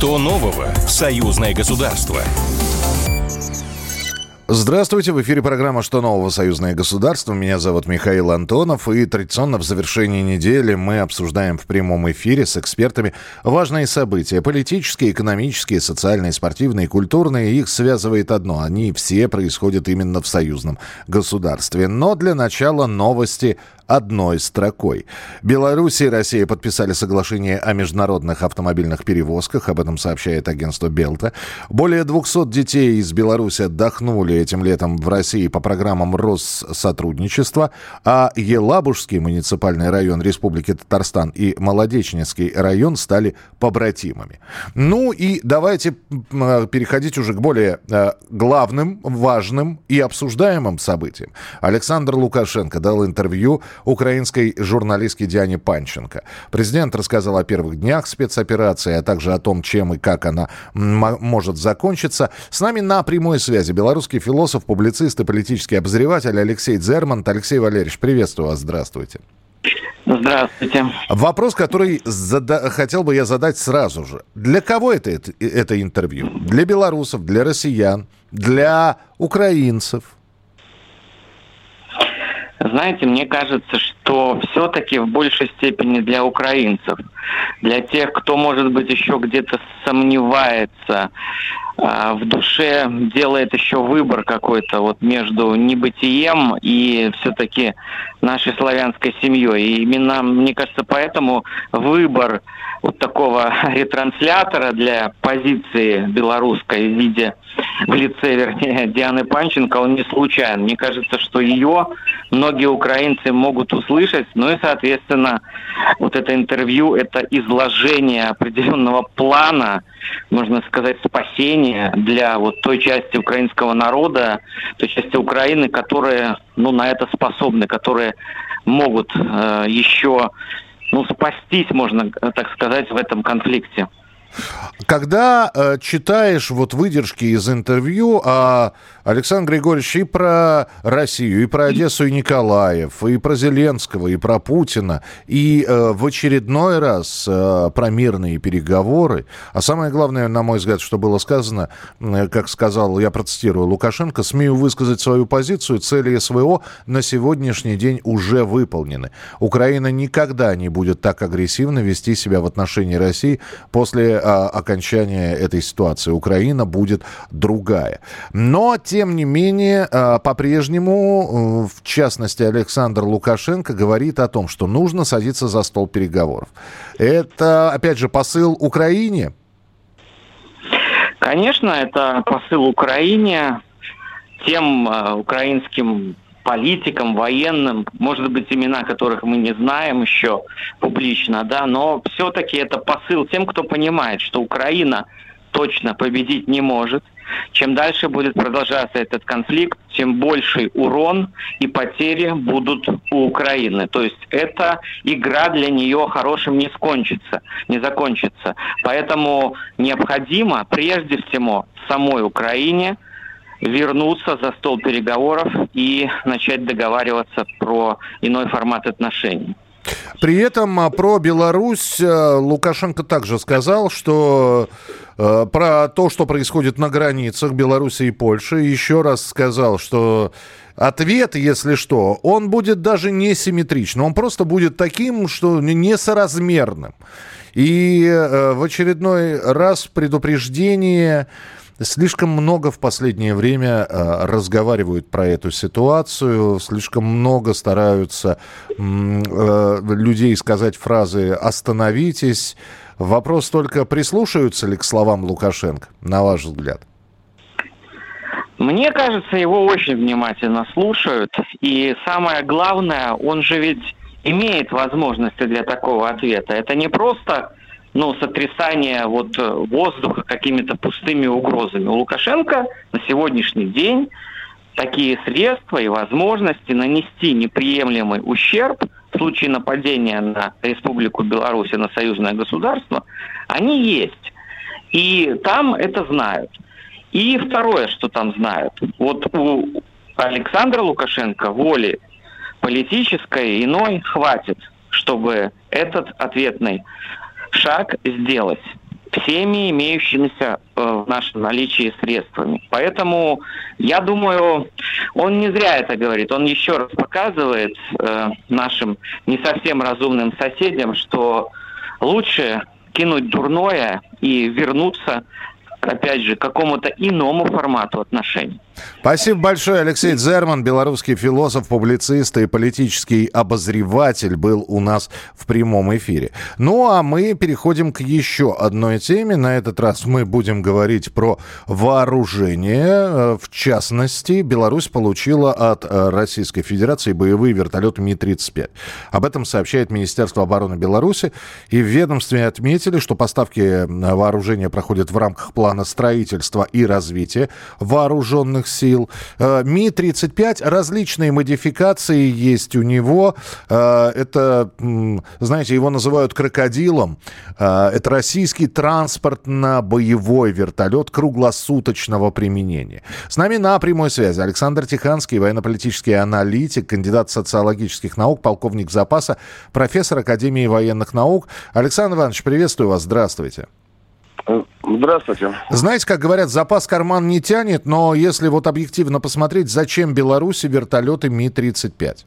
Что нового в союзное государство? Здравствуйте, в эфире программа «Что нового? Союзное государство». Меня зовут Михаил Антонов, и традиционно в завершении недели мы обсуждаем в прямом эфире с экспертами важные события. Политические, экономические, социальные, спортивные, культурные. Их связывает одно. Они все происходят именно в союзном государстве. Но для начала новости одной строкой. Беларусь и Россия подписали соглашение о международных автомобильных перевозках. Об этом сообщает агентство Белта. Более 200 детей из Беларуси отдохнули этим летом в России по программам Россотрудничества, а Елабужский муниципальный район Республики Татарстан и Молодечнинский район стали побратимами. Ну и давайте переходить уже к более э, главным, важным и обсуждаемым событиям. Александр Лукашенко дал интервью украинской журналистке Диане Панченко. Президент рассказал о первых днях спецоперации, а также о том, чем и как она может закончиться. С нами на прямой связи белорусский философ, публицист и политический обозреватель Алексей Дзермант. Алексей Валерьевич, приветствую вас, здравствуйте. Здравствуйте. Вопрос, который зада- хотел бы я задать сразу же. Для кого это, это, это интервью? Для белорусов, для россиян, для украинцев? Знаете, мне кажется, что все-таки в большей степени для украинцев, для тех, кто, может быть, еще где-то сомневается а, в душе, делает еще выбор какой-то вот между небытием и все-таки нашей славянской семьей. И именно, мне кажется, поэтому выбор вот такого ретранслятора для позиции белорусской в виде в лице, вернее, Дианы Панченко, он не случайен. Мне кажется, что ее многие украинцы могут услышать, ну и, соответственно, вот это интервью, это изложение определенного плана, можно сказать, спасения для вот той части украинского народа, той части Украины, которые, ну, на это способны, которые могут э, еще ну, спастись, можно так сказать, в этом конфликте. Когда э, читаешь вот выдержки из интервью, а Александр Григорьевич и про Россию, и про Одессу, и Николаев, и про Зеленского, и про Путина, и э, в очередной раз э, про мирные переговоры, а самое главное, на мой взгляд, что было сказано, э, как сказал, я процитирую Лукашенко, смею высказать свою позицию, цели СВО на сегодняшний день уже выполнены. Украина никогда не будет так агрессивно вести себя в отношении России после а, окончания этой ситуации. Украина будет другая. Но, тем не менее, а, по-прежнему, э, в частности, Александр Лукашенко говорит о том, что нужно садиться за стол переговоров. Это, опять же, посыл Украине? Конечно, это посыл Украине, тем э, украинским политикам, военным, может быть, имена которых мы не знаем еще публично, да, но все-таки это посыл тем, кто понимает, что Украина точно победить не может. Чем дальше будет продолжаться этот конфликт, тем больший урон и потери будут у Украины. То есть эта игра для нее хорошим не скончится, не закончится. Поэтому необходимо прежде всего самой Украине – вернуться за стол переговоров и начать договариваться про иной формат отношений. При этом а, про Беларусь а, Лукашенко также сказал, что э, про то, что происходит на границах Беларуси и Польши, еще раз сказал, что ответ, если что, он будет даже не симметричным, он просто будет таким, что несоразмерным. И э, в очередной раз предупреждение Слишком много в последнее время э, разговаривают про эту ситуацию, слишком много стараются э, людей сказать фразы «остановитесь». Вопрос только, прислушаются ли к словам Лукашенко, на ваш взгляд? Мне кажется, его очень внимательно слушают. И самое главное, он же ведь имеет возможности для такого ответа. Это не просто ну, сотрясание вот э, воздуха какими-то пустыми угрозами. У Лукашенко на сегодняшний день такие средства и возможности нанести неприемлемый ущерб в случае нападения на Республику Беларусь и на союзное государство, они есть. И там это знают. И второе, что там знают. Вот у Александра Лукашенко воли политической иной хватит, чтобы этот ответный шаг сделать. всеми имеющимися э, в нашем наличии средствами. Поэтому я думаю, он не зря это говорит. Он еще раз показывает э, нашим не совсем разумным соседям, что лучше кинуть дурное и вернуться, опять же, к какому-то иному формату отношений. Спасибо большое. Алексей Дзерман, белорусский философ, публицист и политический обозреватель, был у нас в прямом эфире. Ну а мы переходим к еще одной теме. На этот раз мы будем говорить про вооружение. Э, в частности, Беларусь получила от э, Российской Федерации боевые вертолеты Ми-35. Об этом сообщает Министерство обороны Беларуси. И в ведомстве отметили, что поставки вооружения проходят в рамках плана строительства и развития вооруженных сил. Э, Ми-35, различные модификации есть у него. Э, это, знаете, его называют крокодилом. Э, это российский транспортно-боевой вертолет круглосуточного применения. С нами на прямой связи Александр Тиханский, военно-политический аналитик, кандидат социологических наук, полковник запаса, профессор Академии военных наук. Александр Иванович, приветствую вас. Здравствуйте. Здравствуйте. Знаете, как говорят, запас карман не тянет, но если вот объективно посмотреть, зачем Беларуси вертолеты Ми-35?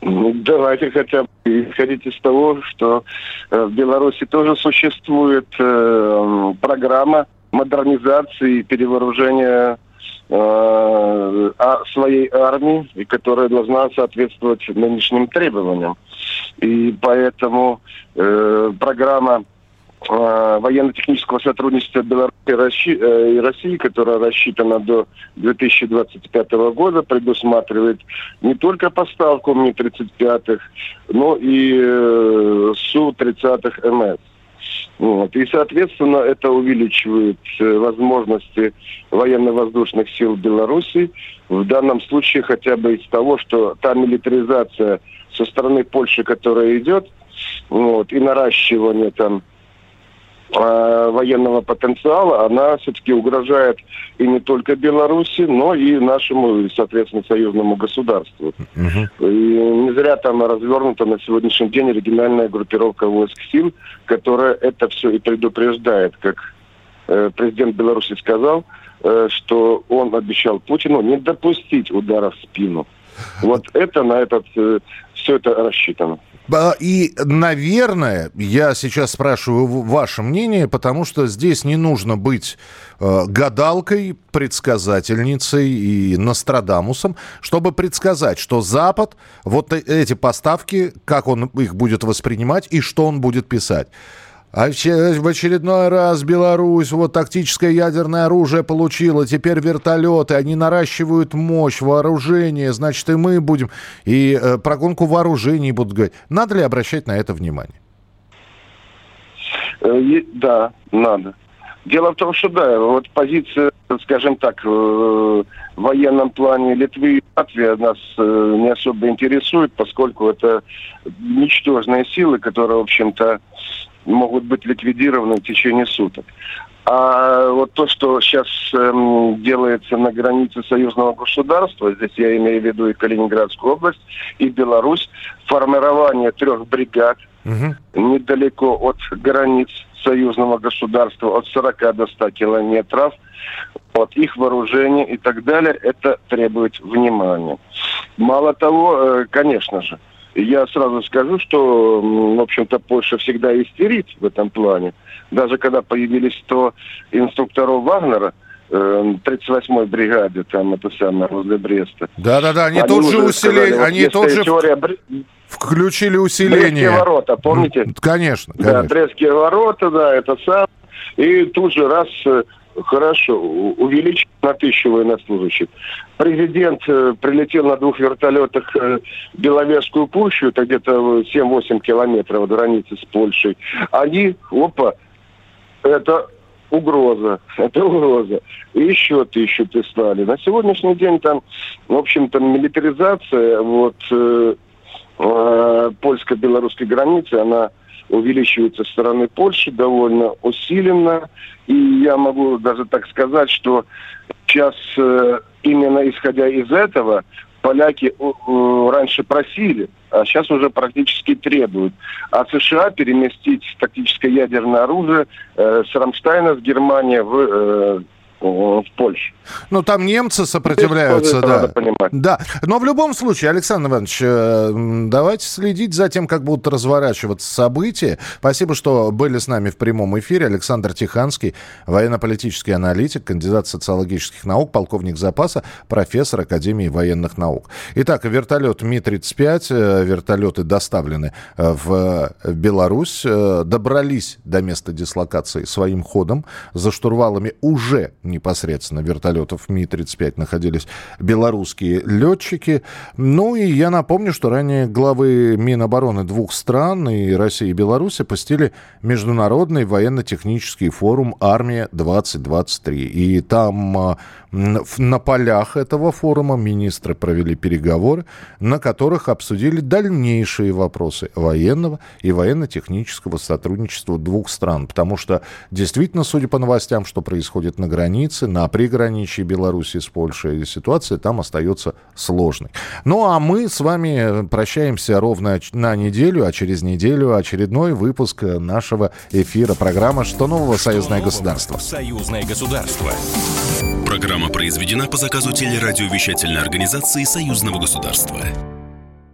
Ну, давайте хотя бы исходить из того, что э, в Беларуси тоже существует э, программа модернизации и перевооружения э, своей армии, и которая должна соответствовать нынешним требованиям. И поэтому э, программа э, военно-технического сотрудничества Беларуси э, и России, которая рассчитана до 2025 года, предусматривает не только поставку Ми-35, но и э, Су-30 МС. Вот. И, соответственно, это увеличивает э, возможности военно-воздушных сил Беларуси. В данном случае хотя бы из того, что та милитаризация со стороны Польши, которая идет, вот, и наращивание там военного потенциала, она все-таки угрожает и не только Беларуси, но и нашему, соответственно, союзному государству. Uh-huh. И не зря там развернута на сегодняшний день региональная группировка войск сил, которая это все и предупреждает, как э, президент Беларуси сказал, э, что он обещал Путину не допустить удара в спину. Вот это на этот э, все это рассчитано. И, наверное, я сейчас спрашиваю ваше мнение, потому что здесь не нужно быть э, гадалкой, предсказательницей и Нострадамусом, чтобы предсказать, что Запад вот э, эти поставки, как он их будет воспринимать и что он будет писать. А в очередной раз Беларусь вот тактическое ядерное оружие получила, теперь вертолеты, они наращивают мощь, вооружение, значит и мы будем, и э, про гонку вооружений будут говорить. Надо ли обращать на это внимание? Э, да, надо. Дело в том, что да, вот позиция, скажем так, в военном плане Литвы и Латвии нас э, не особо интересует, поскольку это ничтожные силы, которые, в общем-то, могут быть ликвидированы в течение суток. А вот то, что сейчас эм, делается на границе союзного государства, здесь я имею в виду и Калининградскую область, и Беларусь, формирование трех бригад угу. недалеко от границ союзного государства, от 40 до 100 километров, вот их вооружение и так далее, это требует внимания. Мало того, э, конечно же, я сразу скажу, что, в общем-то, Польша всегда истерит в этом плане. Даже когда появились 100 инструкторов Вагнера, 38-й э, бригаде, там это самое, возле Бреста. Да-да-да, они, они тут же усилили, вот они тут же теория... включили усиление. Брестские ворота, помните? Конечно, конечно. Да, Брестские ворота, да, это сам. И тут же раз э, Хорошо, увеличить на тысячу военнослужащих. Президент э, прилетел на двух вертолетах э, Беловежскую пущу, это где-то 7-8 километров от границы с Польшей. Они, опа, это угроза, это угроза. И еще тысячу прислали. На сегодняшний день там, в общем-то, милитаризация вот э, э, польско-белорусской границы, она увеличивается со стороны Польши довольно усиленно. И я могу даже так сказать, что сейчас э, именно исходя из этого поляки раньше просили, а сейчас уже практически требуют. А США переместить тактическое ядерное оружие э, с Рамштайна в Германию в э, в Польше. Ну, там немцы сопротивляются, да. Надо понимать. Да, но в любом случае, Александр Иванович, э, давайте следить за тем, как будут разворачиваться события. Спасибо, что были с нами в прямом эфире. Александр Тиханский, военно-политический аналитик, кандидат социологических наук, полковник запаса, профессор Академии военных наук. Итак, вертолет Ми-35, э, вертолеты доставлены э, в Беларусь, добрались до места дислокации своим ходом. За штурвалами уже непосредственно вертолетов Ми-35 находились белорусские летчики. Ну и я напомню, что ранее главы Минобороны двух стран, и России и Беларуси, посетили Международный военно-технический форум «Армия-2023». И там а, на полях этого форума министры провели переговоры, на которых обсудили дальнейшие вопросы военного и военно-технического сотрудничества двух стран. Потому что действительно, судя по новостям, что происходит на границе, на приграничье Беларуси с Польшей, ситуация там остается сложной. Ну а мы с вами прощаемся ровно на неделю, а через неделю очередной выпуск нашего эфира программы «Что нового? Союзное государство». Союзное государство. Программа произведена по заказу телерадиовещательной организации Союзного государства.